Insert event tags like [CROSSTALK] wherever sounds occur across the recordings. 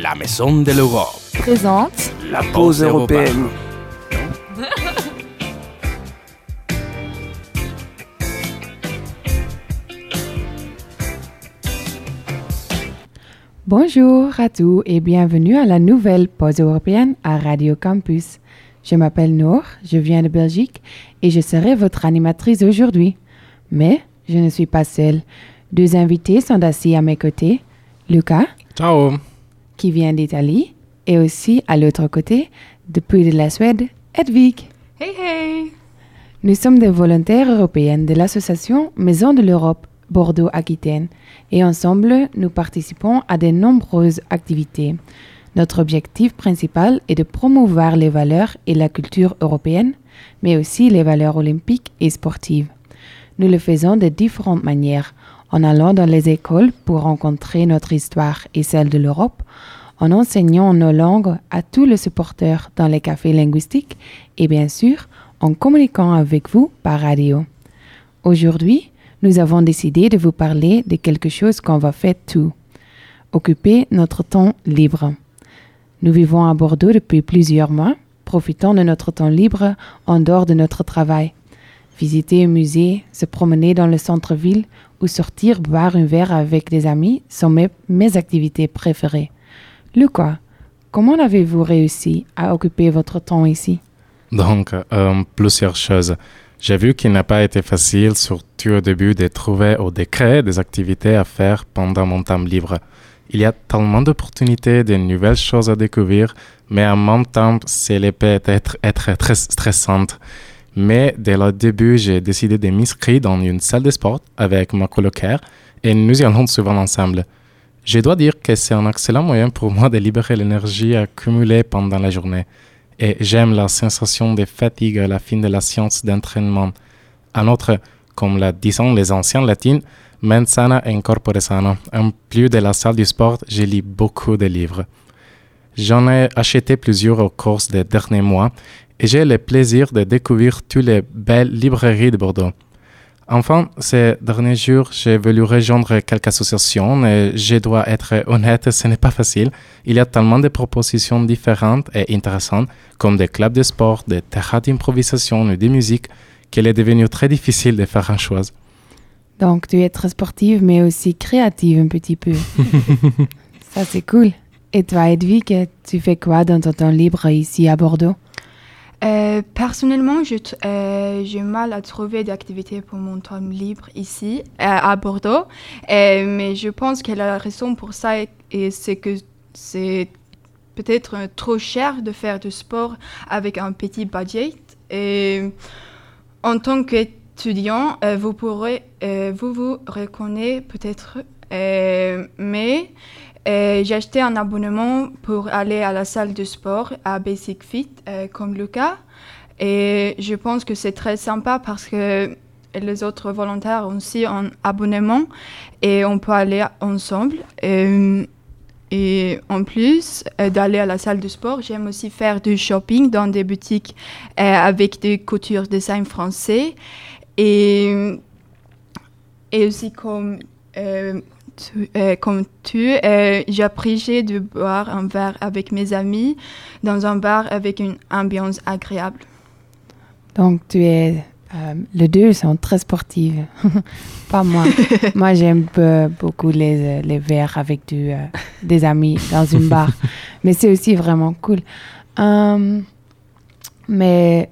La Maison de l'Europe présente la pause européenne. [LAUGHS] Bonjour à tous et bienvenue à la nouvelle pause européenne à Radio Campus. Je m'appelle Noor, je viens de Belgique et je serai votre animatrice aujourd'hui. Mais je ne suis pas seule. Deux invités sont assis à mes côtés. Lucas, Ciao. Qui vient d'Italie, et aussi à l'autre côté, depuis de la Suède, Edvig. Hey hey Nous sommes des volontaires européennes de l'association Maison de l'Europe Bordeaux-Aquitaine et ensemble, nous participons à de nombreuses activités. Notre objectif principal est de promouvoir les valeurs et la culture européenne, mais aussi les valeurs olympiques et sportives. Nous le faisons de différentes manières, en allant dans les écoles pour rencontrer notre histoire et celle de l'Europe, en enseignant nos langues à tous les supporters dans les cafés linguistiques et bien sûr en communiquant avec vous par radio. Aujourd'hui, nous avons décidé de vous parler de quelque chose qu'on va faire tout. Occuper notre temps libre. Nous vivons à Bordeaux depuis plusieurs mois, profitant de notre temps libre en dehors de notre travail. Visiter un musée, se promener dans le centre-ville ou sortir boire un verre avec des amis sont mes, activités préférées. Lucas, comment avez-vous réussi à occuper votre temps ici? Donc, euh, plusieurs choses. J'ai vu qu'il n'a pas été facile, surtout au début, de trouver ou de créer des activités à faire pendant mon temps libre. Il y a tellement d'opportunités, de nouvelles choses à découvrir, mais en même temps, cela peut être, être très stressante. Mais dès le début, j'ai décidé de m'inscrire dans une salle de sport avec ma colocaire et nous y allons souvent ensemble. Je dois dire que c'est un excellent moyen pour moi de libérer l'énergie accumulée pendant la journée. Et j'aime la sensation de fatigue à la fin de la science d'entraînement. En outre, comme la disaient les anciens latins, mens sana in corpore sano. En plus de la salle du sport, je lis beaucoup de livres. J'en ai acheté plusieurs au cours des derniers mois et j'ai le plaisir de découvrir toutes les belles librairies de Bordeaux. Enfin, ces derniers jours, j'ai voulu rejoindre quelques associations et je dois être honnête, ce n'est pas facile. Il y a tellement de propositions différentes et intéressantes, comme des clubs de sport, des terrains d'improvisation et de musique, qu'il est devenu très difficile de faire un choix. Donc, tu es très sportive, mais aussi créative un petit peu. [LAUGHS] Ça, c'est cool. Et toi, Edwig, tu fais quoi dans ton temps libre ici à Bordeaux? Euh, Personnellement, euh, j'ai mal à trouver d'activités pour mon temps libre ici, euh, à Bordeaux. Mais je pense que la raison pour ça, c'est que c'est peut-être trop cher de faire du sport avec un petit budget. Et en tant qu'étudiant, vous pourrez, vous vous reconnaissez peut-être, mais j'ai acheté un abonnement pour aller à la salle de sport à Basic Fit euh, comme Lucas. Et je pense que c'est très sympa parce que les autres volontaires ont aussi un abonnement et on peut aller ensemble. Euh, et en plus euh, d'aller à la salle de sport, j'aime aussi faire du shopping dans des boutiques euh, avec des coutures design français. Et, aussi comme, euh, tu, euh, comme tu, euh, j'apprécie de boire un verre avec mes amis dans un bar avec une ambiance agréable. Donc, tu es. euh, les deux sont très sportives. [LAUGHS] Pas moi. [LAUGHS] moi, j'aime be- beaucoup les, euh, les verres avec du, des amis dans une bar. [LAUGHS] mais c'est aussi vraiment cool. Euh, mais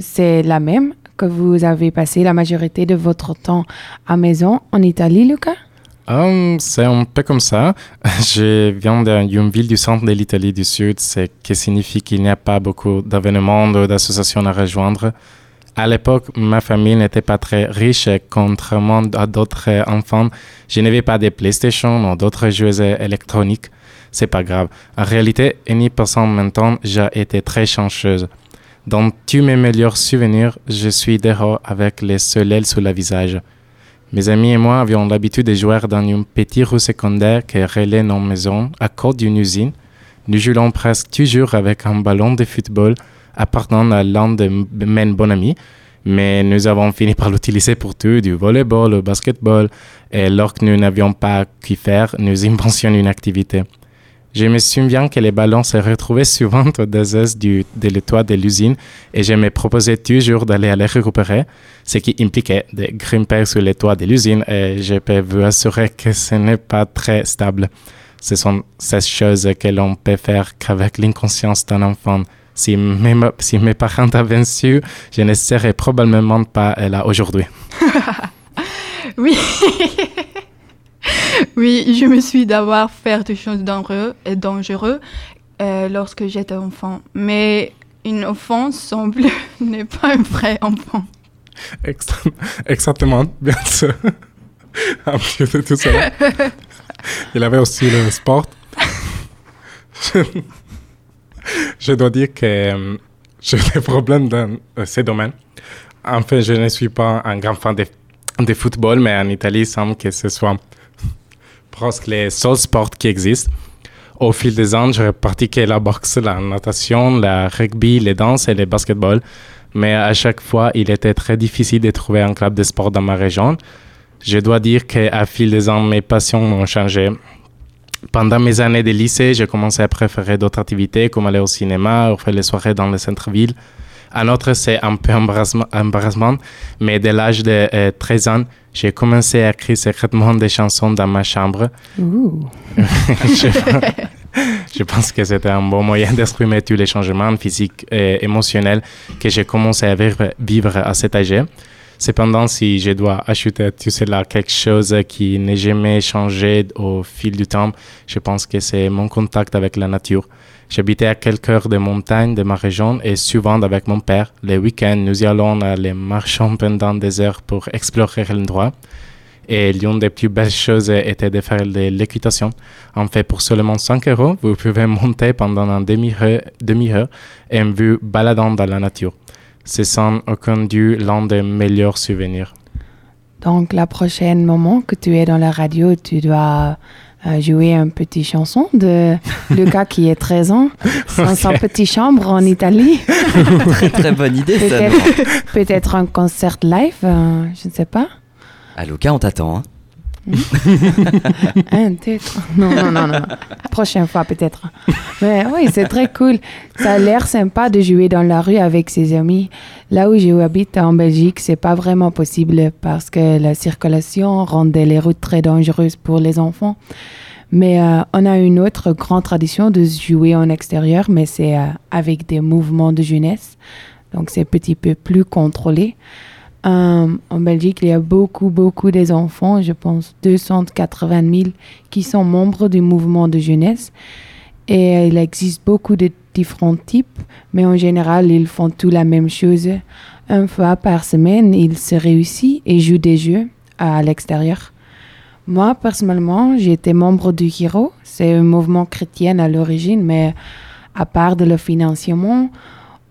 c'est la même que vous avez passé la majorité de votre temps à maison en Italie, Lucas Hum, c'est un peu comme ça. [LAUGHS] Je viens d'une ville du centre de l'Italie du Sud, ce qui signifie qu'il n'y a pas beaucoup d'événements ou d'associations à rejoindre. À l'époque, ma famille n'était pas très riche et contrairement à d'autres enfants, je n'avais pas de PlayStation ou d'autres jeux électroniques. C'est pas grave. En réalité, en y passant maintenant, j'ai été très chanceuse. Dans tous mes meilleurs souvenirs, je suis dehors avec le soleil sous le visage. Mes amis et moi avions l'habitude de jouer dans une petite rue secondaire qui relait nos maisons à côté d'une usine. Nous jouions presque toujours avec un ballon de football appartenant à l'un de mes bons amis, mais nous avons fini par l'utiliser pour tout, du volleyball au basketball, et lorsque nous n'avions pas qu'y faire, nous [LAUGHS] inventions une activité. Je me souviens que les ballons se retrouvaient souvent au désert du, de toit de l'usine et je me proposais toujours d'aller les récupérer, ce qui impliquait de grimper sur les toits de l'usine et je peux vous assurer que ce n'est pas très stable. Ce sont ces choses que l'on peut faire qu'avec l'inconscience d'un enfant. Si mes, si mes parents avaient su, je ne serais probablement pas là aujourd'hui. [LAUGHS] oui. [LAUGHS] [LAUGHS] oui, je me suis d'avoir fait des choses dangereuses, euh, lorsque j'étais enfant. Mais une enfant semble [LAUGHS] n'est pas un vrai enfant. Exactement, bien sûr. [LAUGHS] De tout ça. Il avait aussi le sport. je dois dire que euh, j'ai des problèmes dans euh, ces domaines. En fait, je ne suis pas un grand fan de, de football, mais en Italie, il semble que ce soit presque les seuls sports qui existent. Au fil des ans, j'ai pratiqué la boxe, la natation, le rugby, les danses et le basketball. Mais à chaque fois, il était très difficile de trouver un club de sport dans ma région. Je dois dire qu'à fil des ans, mes passions ont changé. Pendant mes années de lycée, j'ai commencé à préférer d'autres activités comme aller au cinéma ou faire les soirées dans le centre-ville. Un autre, c'est un peu embarrassement, mais dès l'âge de 13 euh, ans, j'ai commencé à écrire secrètement des chansons dans ma chambre. [LAUGHS] je, je, pense que c'était un bon moyen d'exprimer tous les changements physiques et émotionnels que j'ai commencé à vivre, vivre à cet âge. Cependant, si je dois ajouter tout cela quelque chose qui n'est jamais changé au fil du temps, je pense que c'est mon contact avec la nature. J'habitais à quelques heures des montagnes de ma région et souvent avec mon père, les week-ends, nous y allons aller marcher [LAUGHS] pendant des heures pour explorer l'endroit. Et l'une des plus belles choses était de faire de l'équitation. En fait, pour seulement 5 euros, vous pouvez monter pendant une demi-heure demi et une vue baladant dans la nature c'est sans aucun doute l'un des meilleurs souvenirs. Donc, la prochaine moment que tu es dans la radio, tu dois euh, jouer une petite chanson de [LAUGHS] Lucas qui est 13 ans dans sa petite chambre en Italie. [LAUGHS] très très bonne idée Peut-être un concert live, euh, je ne sais pas. Ah Lucas, on t'attend. Hein. Un, deux, Non, non, non, non. Prochaine fois, peut-être. Mais oui, c'est très cool. Ça a l'air sympa de jouer dans la rue avec ses amis. Là où j'habite en Belgique, c'est pas vraiment possible parce que la circulation rendait les routes très dangereuses pour les enfants. Mais euh, on a une autre grande tradition de jouer en extérieur, mais c'est euh, avec des mouvements de jeunesse. Donc c'est un petit peu plus contrôlé. Euh, en Belgique, il y a beaucoup, beaucoup des enfants, je pense 280 000, qui sont membres du mouvement de jeunesse. Et il existe beaucoup de différents types, mais en général, ils font tout la même chose. Une fois par semaine, ils se réussissent et jouent des jeux à l'extérieur. Moi, personnellement, j'étais membre du Hiro. C'est un mouvement chrétien à l'origine, mais à part de le financement,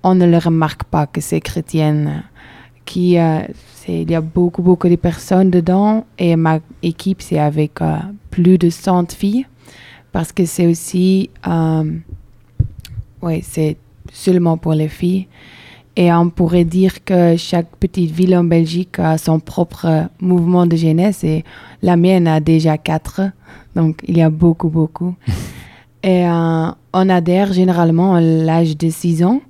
on ne le remarque pas que c'est chrétien qui, euh, il y a beaucoup, beaucoup de personnes dedans et ma équipe, c'est avec euh, plus de 100 filles parce que c'est aussi, euh, ouais, c'est seulement pour les filles. Et on pourrait dire que chaque petite ville en Belgique a son propre mouvement de jeunesse et la mienne a déjà quatre. Donc, il y a beaucoup, beaucoup. [LAUGHS] et on adhère généralement à l'âge de 6 ans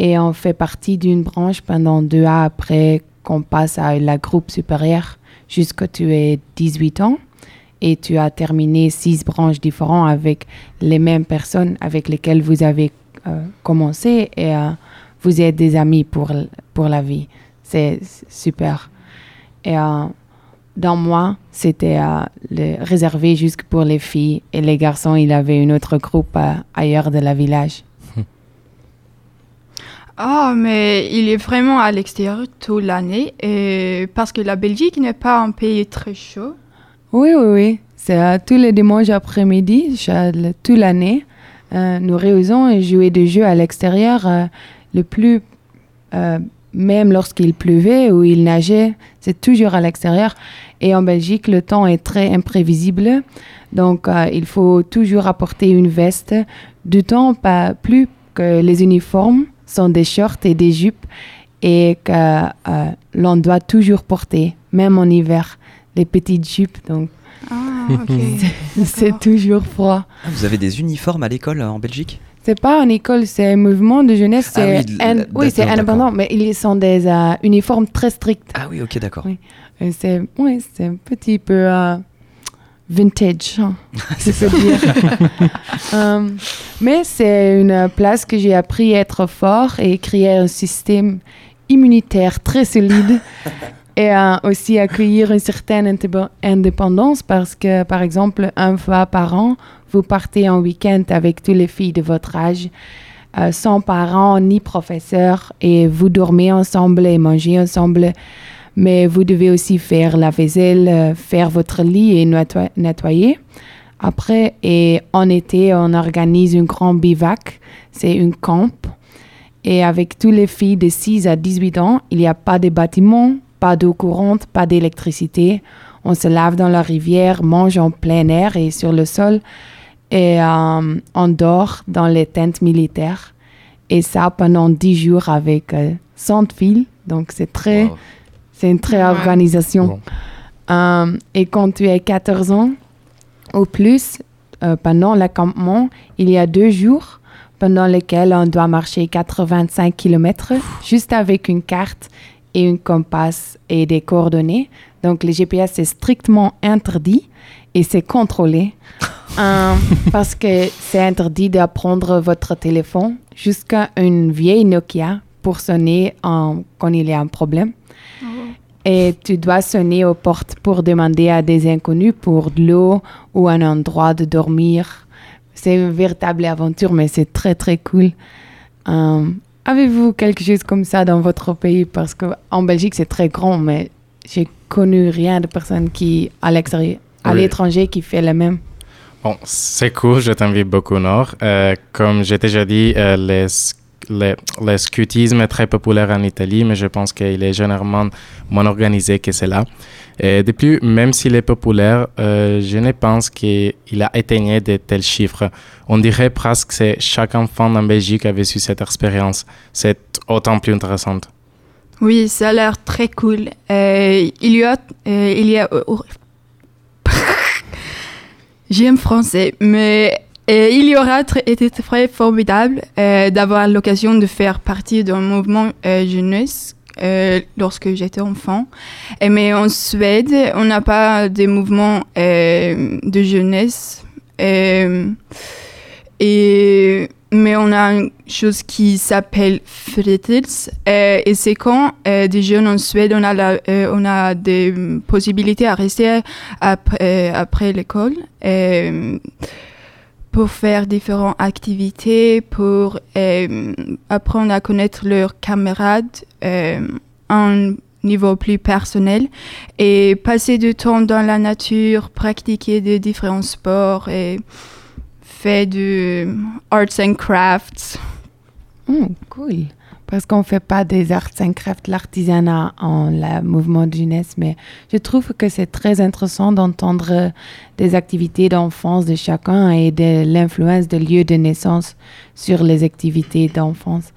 et on fait partie d'une branche pendant deux ans après qu'on passe à la groupe supérieure jusqu'à tu es 18 ans et tu as terminé six branches différentes avec les mêmes personnes avec lesquelles vous avez euh, commencé et euh, vous êtes des amis pour, pour la vie. C'est super. Et euh, dans moi, c'était réservé juste pour les filles et les garçons, il avait une autre groupe ailleurs de la village. Ah, mais il est vraiment à l'extérieur toute l'année et parce que la Belgique n'est pas un pays très chaud. Oui, oui, oui. C'est tous les dimanches après-midi, toute l'année. Euh, nous réusons à jouer des jeux à l'extérieur euh, le plus, euh, même lorsqu'il pleuvait ou il nageait, c'est toujours à l'extérieur. Et en Belgique, le temps est très imprévisible, donc il faut toujours apporter une veste, du temps pas plus que les uniformes sont des shorts et des jupes et que euh, l'on doit toujours porter, même en hiver, les petites jupes. Donc, Ah. [LAUGHS] C'est toujours froid. Ah, vous avez des uniformes à l'école euh, en Belgique? C'est pas une école, c'est un mouvement de jeunesse. Ah c'est oui, c'est d'accord, indépendant, mais ils sont des euh, uniformes très stricts. Ah oui, ok, d'accord. Oui. C'est oui, c'est un petit peu euh, vintage, hein, si je peux dire. [LAUGHS] Euh, mais c'est une place que j'ai appris à être fort et créer un système immunitaire très solide [LAUGHS] et aussi accueillir une certaine indép- indépendance parce que, par exemple, une fois par an, vous partez en week-end avec toutes les filles de votre âge, euh, sans parents ni professeurs, et vous dormez ensemble et mangez ensemble. Mais vous devez aussi faire la vaisselle, euh, faire votre lit et netto- nettoyer. Après, et en été, on organise un grand bivac. C'est une camp. Et avec toutes les filles de 6 à 18 ans, il n'y a pas de bâtiment, pas d'eau courante, pas d'électricité. On se lave dans la rivière, mange en plein air et sur le sol. Et euh, on dort dans les tentes militaires. Et ça pendant 10 jours avec euh, 100 filles. Donc c'est très... C'est une très Ouais. organisation. Bon. Euh, et quand tu as 14 ans ou plus, euh, pendant l'accampement, il y a deux jours pendant lesquels on doit marcher 85 km juste avec une carte et une compasse et des coordonnées. Donc le GPS est strictement interdit et c'est contrôlé [LAUGHS] Euh, parce que c'est interdit de prendre votre téléphone jusqu'à une vieille Nokia pour sonner en- quand il y a un problème. Et tu dois sonner aux portes pour demander à des inconnus pour de l'eau ou un endroit de dormir. C'est une véritable aventure, mais c'est très, très cool. Euh, Avez-vous quelque chose comme ça dans votre pays? Parce qu'en Belgique, c'est très grand, mais j'ai connu rien de personne qui, à l'extérieur, à Oui. l'étranger, qui fait le même. Bon, c'est cool, je t'invite beaucoup au nord. Euh, comme j'ai déjà dit, euh, les, les, le scoutisme est très populaire en Italie, mais je pense qu'il est généralement moins organisé que cela. Et de plus, même s'il est populaire, euh, je ne pense qu'il a atteigné de tels chiffres. On dirait presque que chaque enfant en Belgique avait su cette expérience. C'est autant plus intéressant. Oui, ça a l'air très cool. Euh, il y a, euh, il y a, oh, [LAUGHS] j'aime français, mais euh, il y aura été très formidable euh, d'avoir l'occasion de faire partie d'un mouvement euh, jeunesse lorsque j'étais enfant. Mais en Suède, on n'a pas de mouvement de jeunesse. Mais on a une chose qui s'appelle Fritids. euh, et c'est quand des jeunes en Suède, on a, des possibilités à rester après l'école. Euh, pour faire différentes activités, pour euh, apprendre à connaître leurs camarades euh, à un niveau plus personnel et passer du temps dans la nature, pratiquer des différents sports et faire du arts and crafts. Hmm, cool. Parce qu'on ne fait pas des arts and crafts, l'artisanat en la mouvement de jeunesse, mais je trouve que c'est très intéressant d'entendre des activités d'enfance de chacun et de l'influence des lieux de naissance sur les activités d'enfance.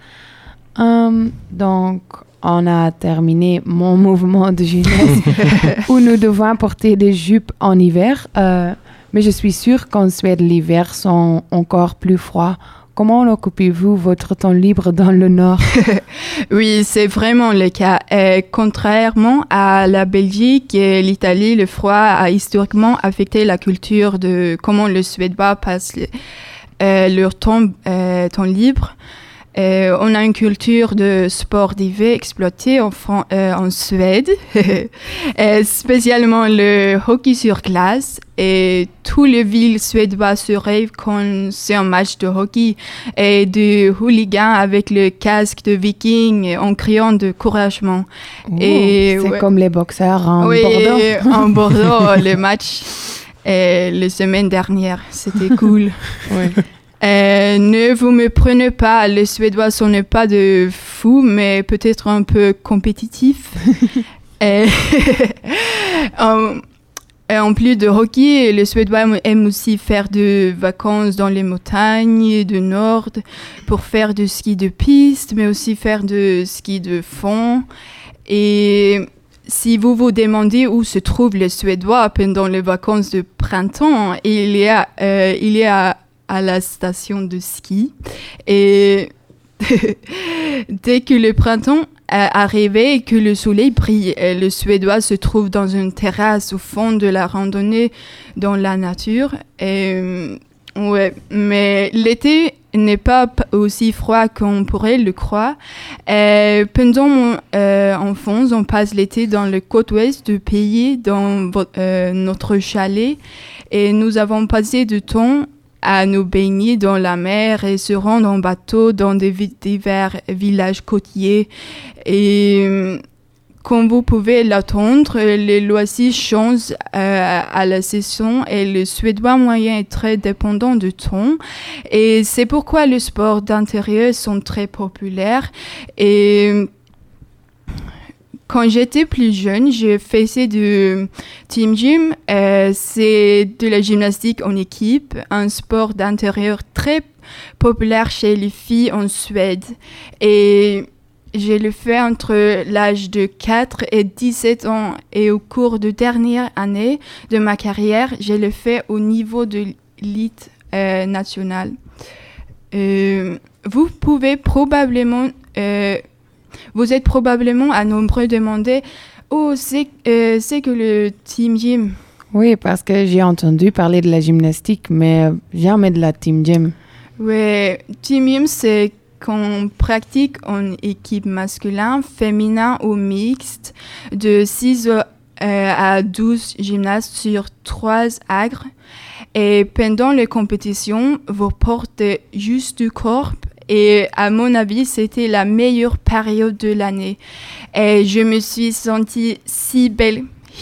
Hum, donc, on a terminé mon [LAUGHS] mouvement de jeunesse [LAUGHS] où nous devons porter des jupes en hiver. euh, mais je suis sûre qu'en Suède, l'hiver sont encore plus froids. Comment occupez-vous votre temps libre dans le Nord [LAUGHS] Oui, c'est vraiment le cas. Euh, contrairement à la Belgique et l'Italie, le froid a historiquement affecté la culture de comment les Suédois passent le- euh, leur temps, euh, temps libre. Euh, on a une culture de sport d'hiver exploitée en, Fran- euh, en Suède, [LAUGHS] Euh, spécialement le hockey sur glace. Et toutes les villes suédoises se rêvent quand c'est un match de hockey et des hooligans avec le casque de viking en criant de couragement. C'est ouais. comme les boxeurs en oui, Bordeaux. [LAUGHS] en Bordeaux, [LAUGHS] le match euh, la semaine dernière, c'était cool. Euh, ne vous me prenez pas, les Suédois sont pas de fous, mais peut-être un peu compétitifs. [LAUGHS] Euh, [LAUGHS] en, et en plus de hockey, les Suédois aiment aussi faire des vacances dans les montagnes du nord pour faire du ski de piste, mais aussi faire du ski de fond. Et si vous vous demandez où se trouve le Suédois pendant les vacances de printemps, il euh, il est à, à la station de ski. Et [LAUGHS] dès que le printemps arrivé et que le soleil brille, euh, le Suédois se trouve dans une terrasse au fond de la randonnée dans la nature. Et, euh, ouais, mais l'été n'est pas aussi froid qu'on pourrait le croire. Euh, pendant mon euh, enfance, on passe l'été dans le côte ouest du pays, dans notre chalet, et nous avons passé du temps à nous baigner dans la mer et se rendre en bateau dans des divers villages côtiers. Et euh, comme vous pouvez l'attendre, les loisirs changent euh, à la saison et le suédois moyen est très dépendant du temps. Et c'est pourquoi les sports d'intérieur sont très populaires. Et quand j'étais plus jeune, je faisais du team gym. Euh, c'est de la gymnastique en équipe, un sport d'intérieur très populaire chez les filles en Suède. Et je le fais entre l'âge de 4 et 17 ans. Et au cours de dernière année de ma carrière, je le fais au niveau de l'élite euh, nationale. Euh, vous pouvez probablement, vous êtes probablement à nombreux demander, oh, c'est euh, c'est que le team gym. Oui, parce que j'ai entendu parler de la gymnastique, mais jamais de la team gym. Ouais, team gym, c'est qu'on pratique en équipe masculin, féminin ou mixte de 6 euh, à 12 gymnastes sur 3 agres. Et pendant les compétitions, vous portez juste du corps. Et à mon avis, c'était la meilleure période de l'année. Et je me suis sentie si belle. [LAUGHS]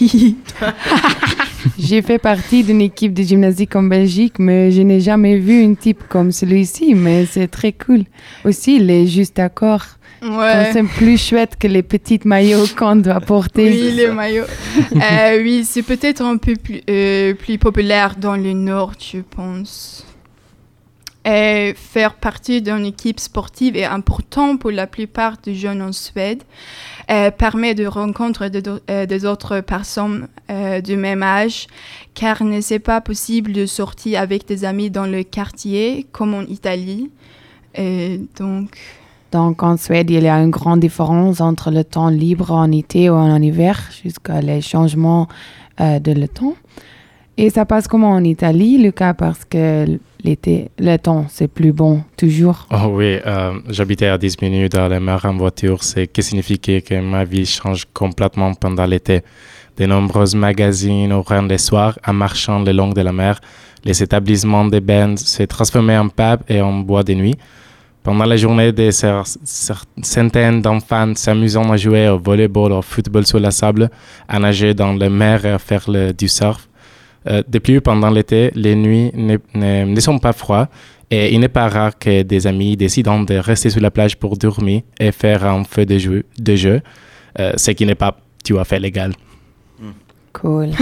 J'ai fait partie d'une équipe de gymnastique en Belgique, mais je n'ai jamais vu un type comme celui-ci, mais c'est très cool. Aussi, il est juste d'accord. ouais. C'est plus chouette que les petites maillots qu'on doit porter. Oui, le maillot. Euh, oui, c'est peut-être un peu plus, euh, plus populaire dans le Nord, je pense. Et faire partie d'une équipe sportive est important pour la plupart des jeunes en Suède. Permet de rencontrer euh, des autres personnes euh, du même âge, car ne c'est pas possible de sortir avec des amis dans le quartier comme en Italie? Donc, Donc en Suède, il y a une grande différence entre le temps libre en été ou en hiver jusqu'à les changements euh, de le temps. Et ça passe comment en Italie, Lucas, parce que l'été, le temps, c'est plus bon toujours. Oh oui, euh, j'habitais à 10 minutes à la mer en voiture, ce qui signifiait que ma vie change complètement pendant l'été. De nombreux magazines ouvrant les soirs en marchant le long de la mer. Les établissements de bains se transformaient en pubs et en bois de nuit. Pendant la journée, des centaines d'enfants s'amusant à jouer au volleyball, au football sur la sable, à nager dans la mer et à faire du surf. Euh, de plus, pendant l'été, les nuits ne, ne- ne sont pas froides et il n'est pas rare que des amis décident de rester sur la plage pour dormir et faire un feu de jeu, de jeu euh, ce qui n'est pas tout à fait légal. Cool. [LAUGHS]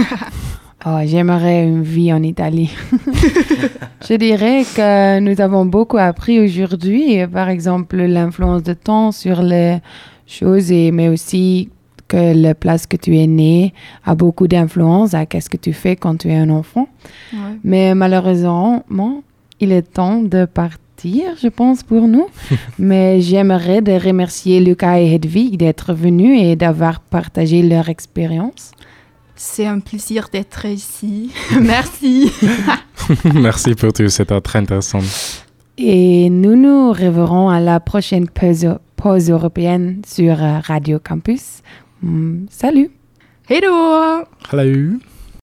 Oh, j'aimerais une vie en Italie. [LAUGHS] Je dirais que nous avons beaucoup appris aujourd'hui, par exemple l'influence de temps sur les choses, et, mais aussi que la place que tu es né a beaucoup d'influence à qu'est-ce que tu fais quand tu es un enfant. ouais. Mais malheureusement, il est temps de partir, je pense, pour nous. [LAUGHS] Mais j'aimerais de remercier Lucas et Hedwig d'être venus et d'avoir partagé leur expérience. c'est un plaisir d'être ici. [LAUGHS] Merci. [LAUGHS] Merci pour tout, c'était très intéressant. Et nous nous reverrons à la prochaine pause, pause européenne sur Radio Campus. Mm, salut! Hej då! Hallå!